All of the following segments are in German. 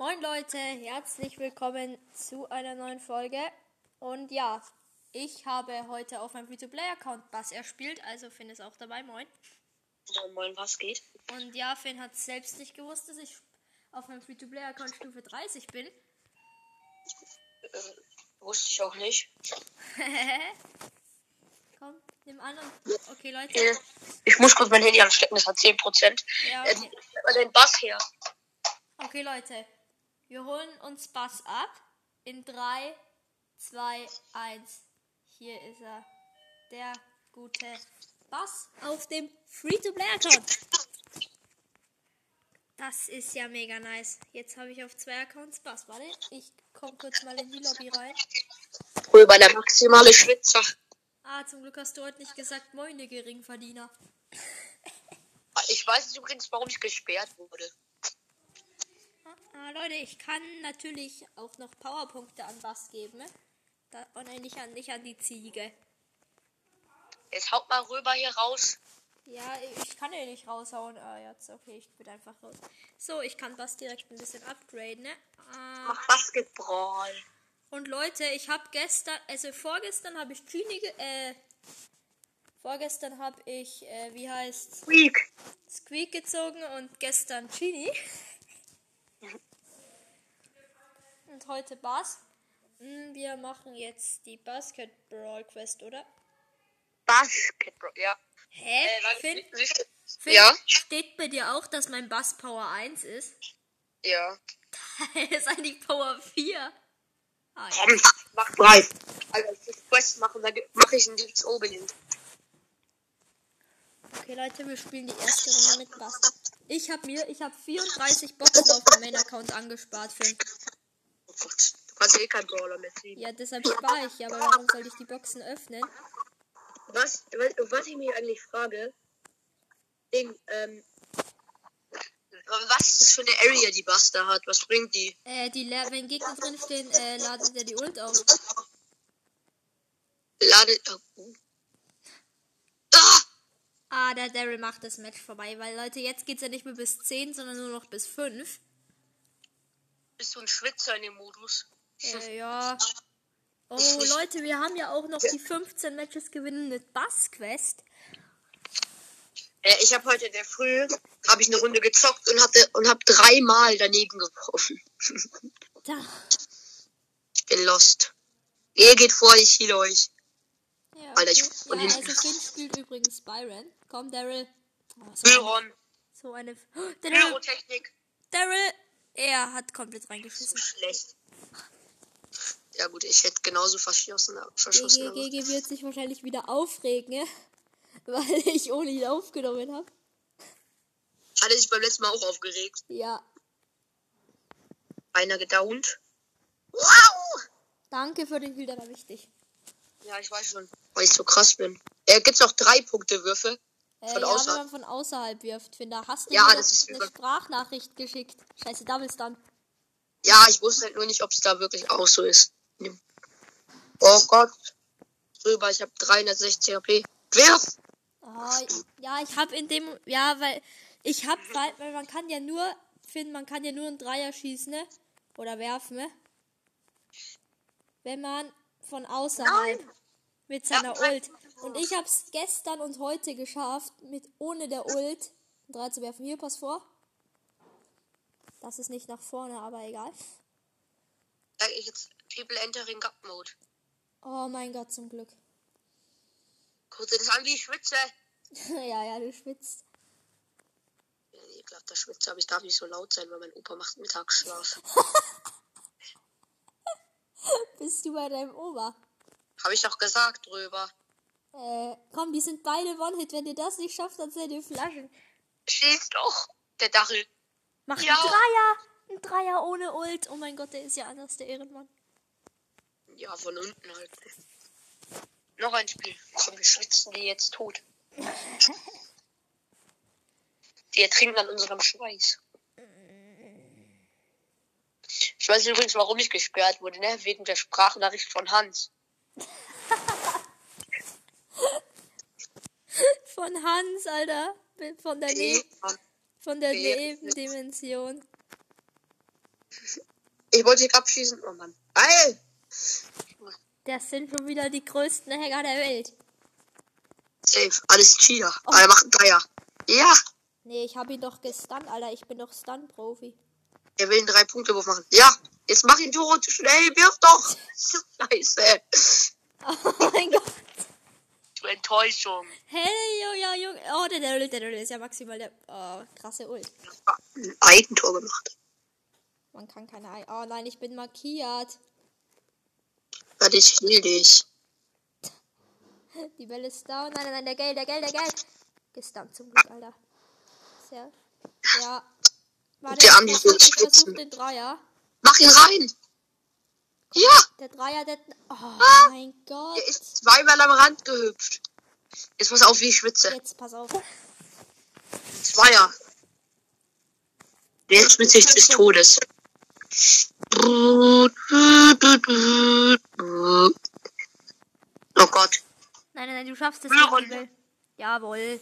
Moin Leute, herzlich willkommen zu einer neuen Folge. Und ja, ich habe heute auf meinem Free-to-Play-Account Bass erspielt, also Finn ist auch dabei. Moin. Moin, moin, was geht? Und ja, Finn hat selbst nicht gewusst, dass ich auf meinem Free-to-Play-Account Stufe 30 bin. Äh, wusste ich auch nicht. Komm, nimm an und. Okay, Leute. Äh, Ich muss kurz mein Handy anstecken, das hat 10%. Ja, Äh, okay. äh, den Bass her. Okay, Leute. Wir holen uns Bass ab. In 3, 2, 1. Hier ist er. Der gute Bass auf dem Free-to-Play-Account. Das ist ja mega nice. Jetzt habe ich auf zwei Accounts Bass. Warte, ich komme kurz mal in die Lobby rein. Rüber der maximale Schwitzer. Ah, zum Glück hast du heute nicht gesagt, moine Geringverdiener. Ich weiß übrigens, warum ich gesperrt wurde. Ah, Leute, ich kann natürlich auch noch Powerpunkte an Bass geben. Ne? Da, oh nein, nicht an, nicht an die Ziege. Jetzt haut mal rüber hier raus. Ja, ich kann den nicht raushauen. Ah, jetzt, okay, ich bin einfach raus. So, ich kann Bass direkt ein bisschen upgraden, ne? Ah, Mach Basketball. und Leute, ich habe gestern, also vorgestern habe ich ge- äh, vorgestern habe ich, äh, wie heißt Weak. Squeak gezogen und gestern Genie. und heute Bass. Hm, Wir machen jetzt die Basketball Quest, oder? Basketball, ja. Hä? Äh, Finn, Finn, Ja? steht bei dir auch, dass mein Bass Power 1 ist? Ja. ist eigentlich Power 4. Ah, ja. Komm, mach drei. Also, ich will Quest machen, dann mache ich ihn jetzt oben hin. Okay, Leute, wir spielen die erste Runde mit Bass. Ich habe mir, ich habe 34 Boxen auf dem Main-Account angespart, Finn. Oh Gott, du kannst eh kein Brawler mehr ziehen. Ja, deshalb spare ich. Aber warum soll ich die Boxen öffnen? Was, was ich mich eigentlich frage, Ding, ähm, was ist das für eine Area, die Buster hat? Was bringt die? Äh, die wenn Gegner drin stehen, äh, ladet er die Ult auf. Lade. Oh. Ah! Der Daryl macht das Match vorbei, weil Leute, jetzt geht's ja nicht mehr bis 10, sondern nur noch bis 5. Bist du ein Schwitzer in dem Modus? Äh, ja. Oh, Leute, wir haben ja auch noch die 15 Matches gewinnen mit Bass Quest. Äh, ich habe heute in der Früh habe ich eine Runde gezockt und hatte und habe dreimal daneben geworfen. Da. Ich bin lost. Ihr geht vor, ich heal euch. Ja, Alter, ich ja hinten. also Finn spielt übrigens Byron. Komm, Daryl. Oh, so, so eine. Oh, Daryl, er hat komplett So reingeschissen. schlecht. Ja gut, ich hätte genauso verschossen, verschossen. GG, wird sich wahrscheinlich wieder aufregen, ne? weil ich ohne ihn aufgenommen habe. Hatte sich beim letzten Mal auch aufgeregt. Ja, Einer gedownt. Wow! danke für den Heal, der war wichtig. Ja, ich weiß schon, weil ich so krass bin. Äh, gibt's auch drei Punkte Würfe? Äh, Von ja, außerhalb. wenn man von außerhalb wirft, finde da hast du Ja, mir das ist eine Sprachnachricht geschickt. Scheiße, Double Stun. Ja, ich wusste halt nur nicht, ob es da wirklich auch so ist. Oh Gott. Drüber, ich habe 360 HP. Wirf! Ah, ja, ich habe in dem, ja, weil ich habe, weil, weil man kann ja nur, finden, man kann ja nur einen Dreier schießen, ne? Oder werfen, ne? Wenn man von außerhalb Nein. mit seiner Ja, Ult. Und ich habe es gestern und heute geschafft, mit ohne der Ult einen Dreier zu werfen. Hier, pass vor. Das ist nicht nach vorne, aber egal. Ich jetzt People Entering Gap Mode. Oh mein Gott, zum Glück. Guck dir das an, wie ich schwitze. ja, ja, du schwitzt. Ja, nee, glaub, der schwitze, aber ich darf nicht so laut sein, weil mein Opa macht Mittagsschlaf. Bist du bei deinem Ober? Habe ich doch gesagt drüber. Äh, komm, die sind beide One-Hit. Wenn ihr das nicht schafft, dann seid ihr Flaschen. Schieß doch, der Dachel. Mach Ja. einen Dreier! Ein Dreier ohne Ult. Oh mein Gott, der ist ja anders, der Ehrenmann. Ja, von unten halt. Noch ein Spiel. Komm, wir schwitzen die jetzt tot. Die ertrinken an unserem Schweiß. Ich weiß übrigens, warum ich gesperrt wurde, ne? Wegen der Sprachnachricht von Hans. Von Hans, Alter. Von der, ne von der. Nebendimension. Ich wollte dich abschießen. Oh Mann. Geil! Das sind schon wieder die größten Hacker der Welt. Safe. Alles Cheater. Oh. Aber macht einen Dreier. Ja! Nee, ich habe ihn doch gestunt, Alter. Ich bin doch Stunt-Profi. Er will einen Drei-Punkte-Wurf machen. Ja! Jetzt mach ihn tot. Schnell, wirf doch! Scheiße. Oh mein Gott. Du Enttäuschung. Hey, jo, ja, Junge. Oh, der Daryl, der Daryl ist ja maximal der oh, krasse Ult. Ein Eigentor gemacht. Man kann keine Ei. Oh nein, ich bin markiert. Warte, ich heal dich. Die Bälle ist down. Nein, nein, nein, der Geld, der Geld, der Geld. Gestunt zum Glück, Alter. Sehr. Ja. Warte, Der Andi versuch, ich versuch schwitzen. den Dreier. Mach ihn rein! Ja! Der Dreier, der. Oh mein Gott. Der ist zweimal am Rand gehüpft. Jetzt pass auf, wie ich schwitze. Jetzt pass auf. Zweier. Der schwitze ich des Todes. Oh Gott. Nein, nein, nein, du schaffst es. Jawohl. Jawohl.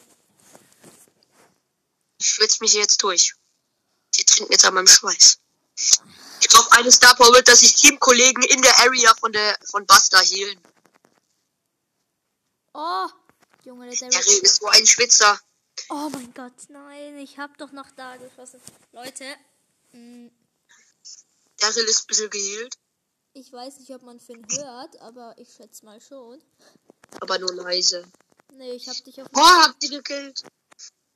Ich schwitze mich jetzt durch. Die trinken jetzt an meinem Schweiß. Ich brauche eine Star Power, dass sich Teamkollegen in der Area von der von Buster healen. Oh. Junge, der Der Daryl. ist so ein Schwitzer. Oh mein Gott, nein, ich hab doch noch da geschossen. Leute, mh, Daryl ist ein bisschen geheilt, ich weiß nicht, ob man Finn hört, aber ich schätze mal schon. aber nur leise. Nee, ich hab dich auf. Oh, habt ihr gekillt?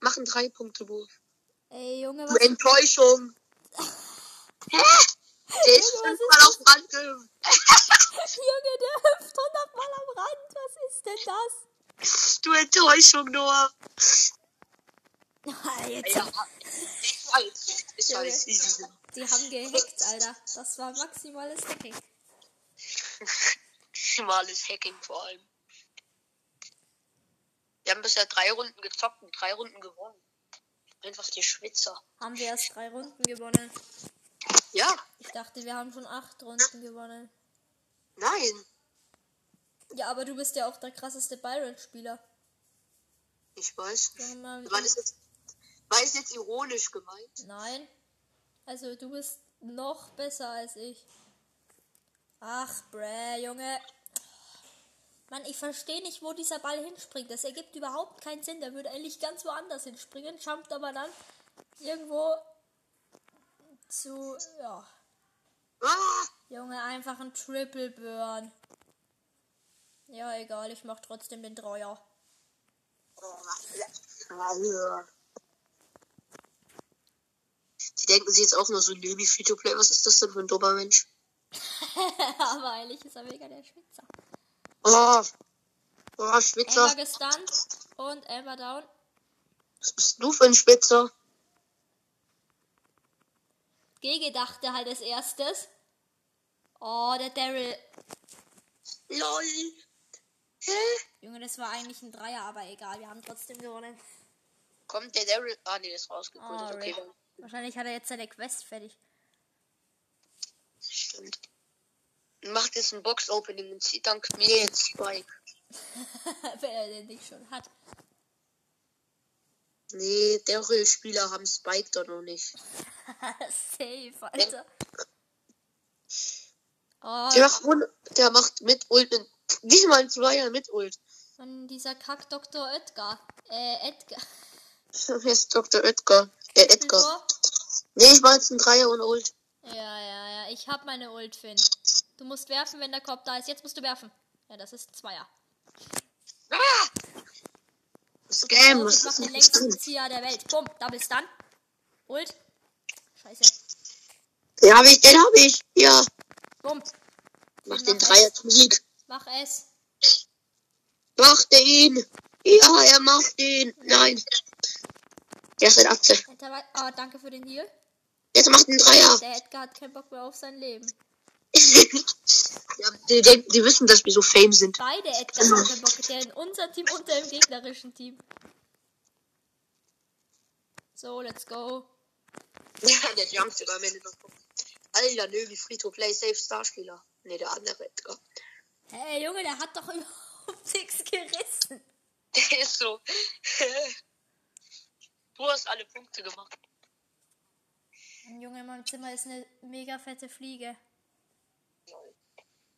Mach einen Drei-Punkte-Wurf. Ey, Junge, Du was? Enttäuschung. Hä? Der ist fünfmal auf dem Rand gehüpft. Junge, der hüpft hundertmal am Rand. Was ist denn das? Du Enttäuschung, Noah. Ah, Jetzt, Ja, ich weiß. Ich weiß. easy. Die haben gehackt, Alter. Das war maximales Hacking. Maximales Hacking vor allem. Wir haben bisher drei Runden gezockt und drei Runden gewonnen. Einfach die Schwitzer. Haben wir erst drei Runden gewonnen. Ja, Ich dachte, wir haben schon acht Runden gewonnen. nein. Ja, aber du bist ja auch der krasseste Byron-Spieler. Ich weiß. Mann, War das jetzt, war es jetzt ironisch gemeint? Nein. Also du bist noch besser als ich. Ach, bräh, Junge. Mann, ich verstehe nicht, wo dieser Ball hinspringt. Das ergibt überhaupt keinen Sinn. Der würde eigentlich ganz woanders hinspringen, jumpt aber dann irgendwo zu. Ja. Ah, Junge, einfach ein Triple Burn. Ja, egal, ich mach trotzdem den Dreier. Die denken sich jetzt auch nur so, nee, wie Free-to-Play, was ist das denn für ein dummer Mensch? aber eigentlich ist er mega der Schwitzer. Oh, oh Amber Schwitzer. gestunt und Amber down. Was bist du für ein Schwitzer? Gege dachte halt als erstes. Oh, der Daryl. LOL. Hä? Junge, das war eigentlich ein Dreier, aber egal, wir haben trotzdem gewonnen. Kommt der Daryl? Ah, nee, ist rausgeholt. Oh, okay. Wahrscheinlich hat er jetzt seine Quest fertig. Stimmt. Macht jetzt ein Box-Opening und zieht dank mir jetzt Spike. Wenn er den nicht schon hat. Nee, Daryl-Spieler haben Spike doch noch nicht. Safe, Alter. Oh, Der macht, der macht mit Ult, mit, diesmal ein Zweier mit Ult. und dieser Kack Dr. Oetgar. Äh, Edgar. Hier ist Dr. Edgar. Äh, Edgar. Nee, ich mach jetzt ein Dreier ohne Ult. Ja, ja, ja. Ich hab meine Ult, Finn. Du musst werfen, wenn der Korb da ist. Jetzt musst du werfen. Ja, das ist ein Zweier. Ah! Scam, mach ist den längsten das? Zieher der Welt. Bumm, Double Stun. Ult. Scheiße. Den hab ich, den hab ich. Ja. Bumm. Mach Mach den. Dreier zum Sieg. Mach es. Macht er ihn. Ja, er macht ihn. Nein. Der ist ein Atze. Oh, danke für den Heal. Jetzt macht ein Dreier. Der Edgar hat keinen Bock mehr auf sein Leben. ja, die, denken, die wissen, dass wir so fame sind. Beide Edgar haben keinen Bock. Der in unser Team und der im gegnerischen Team. So, let's go. Ja, der jumpt sogar am Ende noch. Alter, nö, wie Free to Play Safe Starspieler. Nee, der andere Edgar. Hey, Junge, der hat doch überhaupt nichts gerissen. Der ist so. du hast alle Punkte gemacht. Junge, in meinem Zimmer ist eine mega fette Fliege.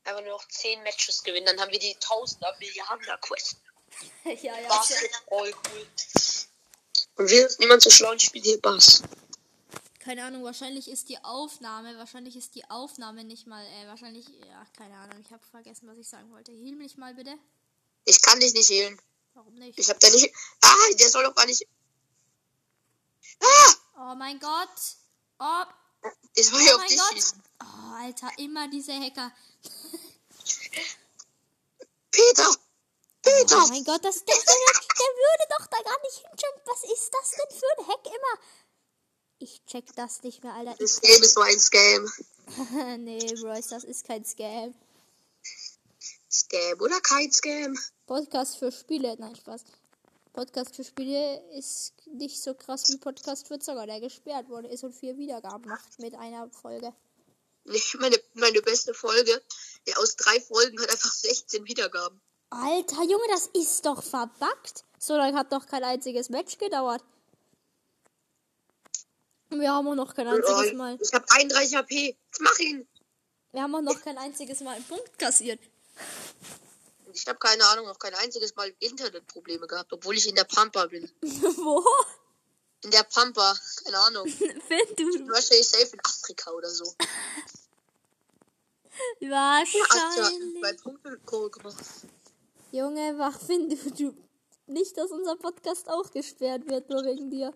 Einfach nur noch 10 Matches gewinnen, dann haben wir die 1000er Milliarden Quest. ja, ja. Basketball cool. Und wir ist niemand so schlau und spielt hier Bass. Keine Ahnung, wahrscheinlich ist die Aufnahme, wahrscheinlich ist die Aufnahme nicht mal, äh, wahrscheinlich, ja, keine Ahnung, ich habe vergessen, was ich sagen wollte. Heal mich mal bitte. Ich kann dich nicht healen. Warum nicht? Ich hab da nicht. Ah, der soll doch gar nicht. Ah! Oh mein Gott. Oh, Das war ja oh auf mein dich Gott. schießen. Oh, Alter, immer diese Hacker. Peter! Peter! Oh mein Gott, das, das, der, der würde doch da gar nicht hinschauen. Was ist das denn für ein Hack immer? Ich check das nicht mehr, Alter. Das Game ist nur ein Scam. Nee, Bryce, das ist kein Scam. Scam oder kein Scam? Podcast für Spiele, nein, Spaß. Podcast für Spiele ist nicht so krass wie Podcast für Zocker, der gesperrt worden ist und vier Wiedergaben macht mit einer Folge. Meine, meine beste Folge. Ja, aus drei Folgen hat einfach 16 Wiedergaben. Alter Junge, das ist doch verbuggt. So lange hat doch kein einziges Match gedauert. Und wir haben auch noch kein einziges Oh, Mal. Ich hab 31 HP. Jetzt mach ihn! Wir haben auch noch kein einziges Mal einen Punkt kassiert. Ich habe keine Ahnung, noch kein einziges Mal Internetprobleme gehabt, obwohl ich in der Pampa bin. Wo? In der Pampa, keine Ahnung. Finn, du. Wahrscheinlich safe in Afrika oder so. Wahrscheinlich. zwei Punkte Goal gemacht. Junge, wach, Finn, du, du. Nicht, dass unser Podcast auch gesperrt wird, nur wegen dir.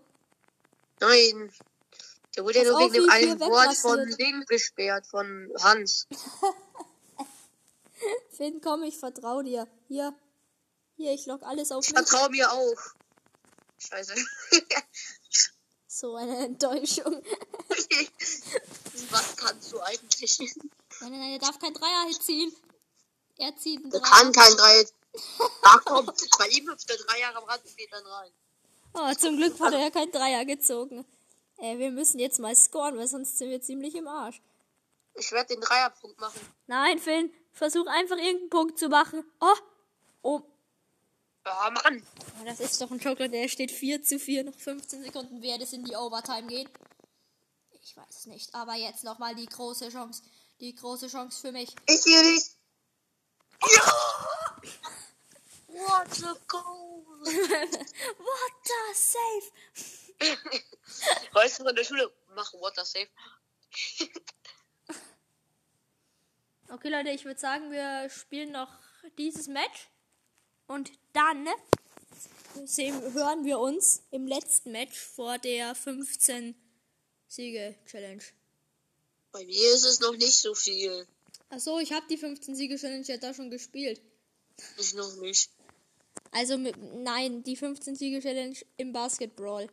Nein. Der wurde ja nur wegen dem einen Wort von. Ding gesperrt, von Hans. Finn, komm, ich vertrau dir. Hier. Hier, ich log alles auf Ich vertraue mir auch. Scheiße. So eine Enttäuschung. Was kannst du eigentlich? Nein, nein, nein, er darf kein Dreier ziehen. Er zieht einen Dreier. kann kein Drei. Ach komm, bei ihm hüpft der Dreier am Rand und geht dann rein. Oh, zum Glück hat er ja kein Dreier gezogen. Ey, wir müssen jetzt mal scoren, weil sonst sind wir ziemlich im Arsch. Ich werde den Dreierpunkt machen. Nein, Finn, versuch einfach irgendeinen Punkt zu machen. Oh, oh. Ja, Mann. Oh, Das ist doch ein Joker, der steht 4 zu 4, noch 15 Sekunden werde es in die Overtime gehen. Ich weiß es nicht, aber jetzt nochmal die große Chance. Die große Chance für mich. Ich hier nicht. Ja! What the goal? What the safe? Weißt du, in der Schule machen Water Safe. Okay, Leute, ich würde sagen, wir spielen noch dieses Match. Und dann sehen, hören wir uns im letzten Match vor der 15 Siege-Challenge. Bei mir ist es noch nicht so viel. Achso, ich habe die 15 Siege-Challenge ja da schon gespielt. Ich noch nicht. Also, mit, nein, die 15 Siege-Challenge im Basketball.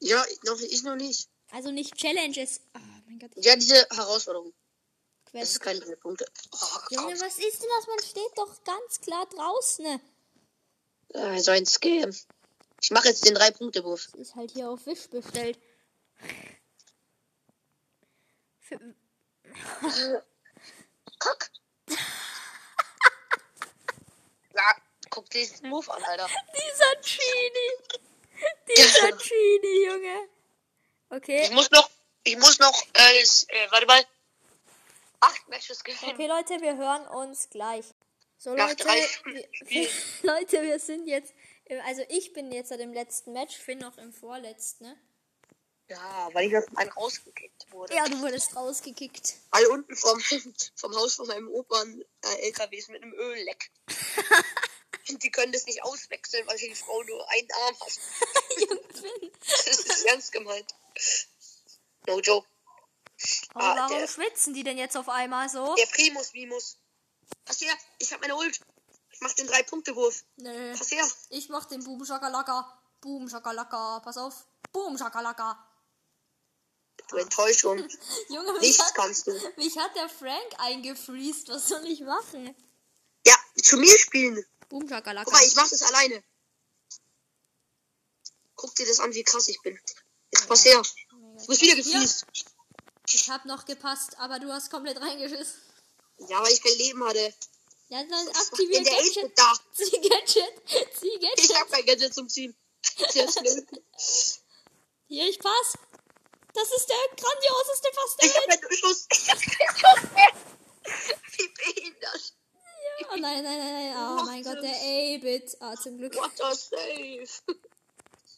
Ja, ich noch, ich noch nicht. Also nicht Challenges. Oh mein Gott. Ja, diese Herausforderung. Das Quest. ist keine Punkte. Oh, Junge, was ist denn das? Man steht doch ganz klar draußen. ne? Ah, so ein Scam. Ich mache jetzt den Drei-Punkte-Wurf. Das ist halt hier auf Wisch bestellt. Für, Kack. ja, guck diesen Move an, Alter. dieser Chini. Dieser Chini, Junge. Okay. Ich muss noch, ich muss noch, äh, das, äh warte mal, acht Matches gewinnen. Okay, Leute, wir hören uns gleich. So, Nach Leute, drei wir. Leute, wir sind jetzt, also ich bin jetzt seit dem letzten Match, Finn noch im vorletzten, ne? Ja, weil ich einem rausgekickt wurde. Ja, du wurdest rausgekickt. Weil unten vom, vom Haus von meinem Opern äh, LKWs mit einem Ölleck. Die können das nicht auswechseln, weil die Frau nur einen Arm hat. Das ist ernst gemeint. No joke. Oh, Ah, warum der- schwitzen die denn jetzt auf einmal so? Der Primus Mimus. Pass her, ich hab meine Ult. Ich mach den Drei-Punkte-Wurf. Nö. Pass her. Ich mach den Boom Shakalaka. Boom Shakalaka. Pass auf. Boom Shakalaka. Du Enttäuschung. Junge, Nichts hat, kannst du. mich hat der Frank eingefriest. Was soll ich machen? Ja, zu mir spielen. Boom Shakalaka. Guck mal, ich mach das alleine. Guck dir das an, wie krass ich bin. Jetzt pass her. Du bist wieder gefliest. Ich hab noch gepasst, aber du hast komplett reingeschissen. Ja, weil ich kein Leben hatte. Ja, dann Was macht aktivier denn der Gadget. Da? Zieh Gadget. Zieh Ich Gadget. hab kein Gadget zum Ziehen. Sehr schnell. Hier, ich pass. Das ist der grandioseste Pass der Ich hab keinen Schuss. Ich hab keinen Schuss mehr. Wie behindert. Oh nein, nein, nein, nein. Oh mein Gott, der A-Bit. Ah, zum Glück. What a save.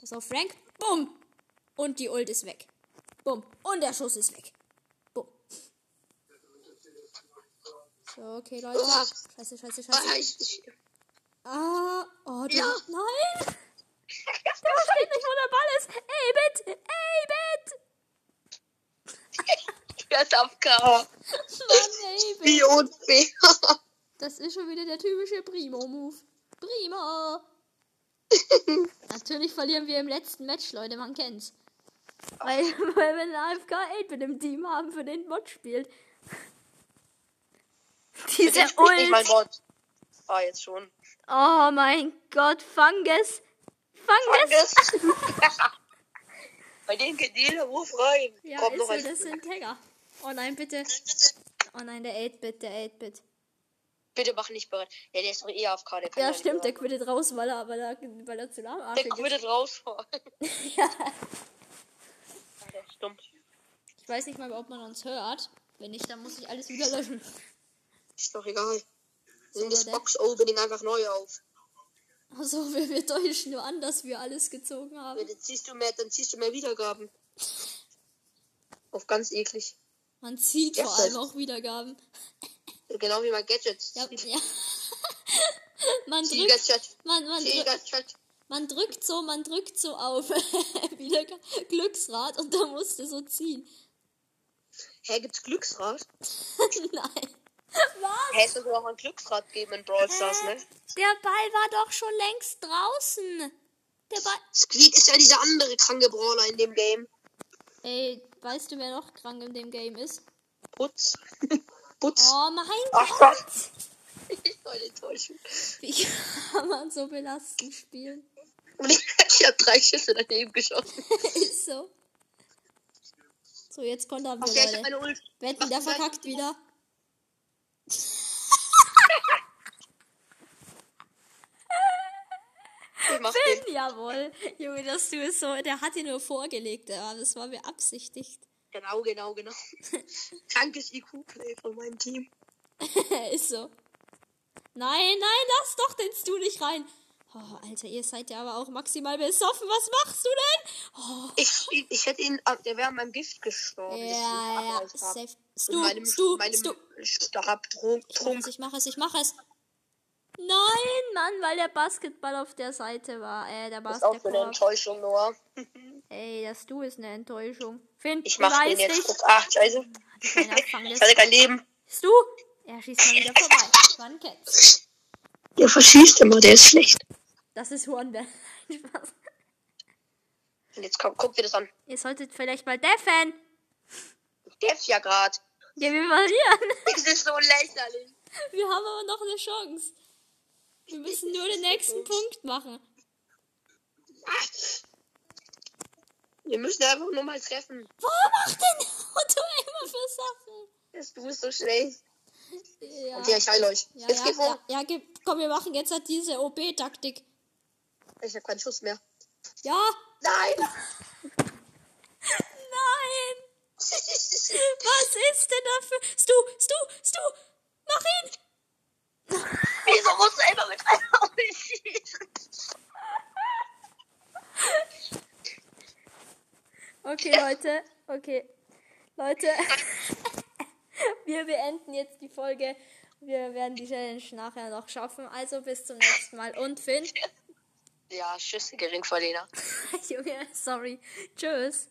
Pass auf, Frank. Bumm. Und die Ult ist weg. Bumm. Und der Schuss ist weg. Bumm. So, okay, Leute. Ah. Scheiße, scheiße, Ah, scheiße. ich, ich, Ah, oh, du. Ja. Nein. Der versteht nicht, wo der Ball ist. A-Bit. A-Bit. der ist auf K. Mann. Wie unfair. Das ist schon wieder der typische Primo-Move. Primo. Natürlich verlieren wir im letzten Match, Leute, man kennt's. Weil, weil wir einen AFK 8 mit dem Team haben, für den Bot spielt. Diese Der spielt nicht mein Ult. Bot. Ah, jetzt schon. Oh mein Gott, Fungus. Fungus. Fungus. Bei denen geht jeder Wurf rein. Ja, Kommt ist noch so, das sind Tagger. Oh nein, bitte. Oh nein, der 8-Bit, der 8-Bit. Bitte mach nicht bereit. Ja, der ist doch eh AFK. Der kann Ja, stimmt, der quittet raus, weil er, weil er, weil er zu Der lahmarschig ist. quittet raus. Ja. Der ist stumm. Ich weiß nicht mal, ob man uns hört. Wenn nicht, dann muss ich alles wieder löschen. Ist doch egal. Nimm das Box-Opening einfach neu auf. Also, wir, wir täuschen nur an, dass wir alles gezogen haben. Dann ziehst du mehr, dann ziehst du mehr Wiedergaben. Auf ganz eklig. Man zieht Ja, vor allem auch Wiedergaben. Genau wie mein Gadgets. Ja, ja. man, drückt, Tiger-Chat. man, man, drückt, Tiger-Chat. man drückt so, man drückt so auf wieder Glücksrad und da musste so ziehen. Hä, gibt's Glücksrad? Nein. Was? Hä, es soll auch ein Glücksrad geben in Brawl Stars, ne? Der Ball war doch schon längst draußen. Der Ball. Squeak ist ja dieser andere kranke Brawler in dem Game. Ey, weißt du, wer noch krank in dem Game ist? Putz. Putz. Oh mein Ach Gott. Ich soll enttäuschen. Wie kann man so belastend spielen? Ich, hab drei Schüsse daneben geschossen. ist so. So, jetzt kontern wir, ja, ich hab Leute. Wetten, der verkackt wieder. Den. Finn, jawohl. Junge, das du so. Der hat dir nur vorgelegt, aber das war beabsichtigt. Genau, genau, genau. Krankes IQ-Play von meinem Team. ist so. Nein, nein, lass doch den Stu nicht rein. Oh, Alter, ihr seid ja aber auch maximal besoffen. Was machst du denn? Oh, Ich, ich, ich hätte ihn, ah, der wäre an meinem Gift gestorben. ja, ja, safe. Stu, meinem, Stu, meinem Stu. Mach es, ich mach es, ich mach es. Nein, Mann, weil der Basketball auf der Seite war. Äh, der Das ist auch so eine Basketball. Enttäuschung, Noah. Ey, das Du ist eine Enttäuschung. Finn, Ich mach den jetzt. dich. Ach, scheiße. Ich hatte kein Leben. Stu, er schießt mal wieder vorbei. Man kennt's. Der verschießt immer, der ist schlecht. Das ist Hornbär. Spaß. Jetzt komm, guck dir das an. Ihr solltet vielleicht mal deffen. Ist ja grad. Ja, wir verlieren. Das ist so lächerlich. Wir haben aber noch eine Chance. Wir müssen nur den nächsten Punkt machen. Wir müssen einfach nur mal treffen. Warum macht denn Otto immer für Sachen? Das, du bist so schlecht. Ja, Ja, ich heile euch. ja, jetzt ja, geht vor. ja, ja, komm, wir machen jetzt halt diese OB-Taktik. Ich habe keinen Schuss mehr. Ja, Nein! nein. Was ist denn dafür? Stu, Stu, Stu, mach ihn. Wieso musst du immer mit einer Ult schießen? Okay, Leute. Okay. Leute. Wir beenden jetzt die Folge. Wir werden die Challenge nachher noch schaffen. Also bis zum nächsten Mal. Und Finn. Ja, Tschüss, Geringverdiener. Junge, sorry. Tschüss.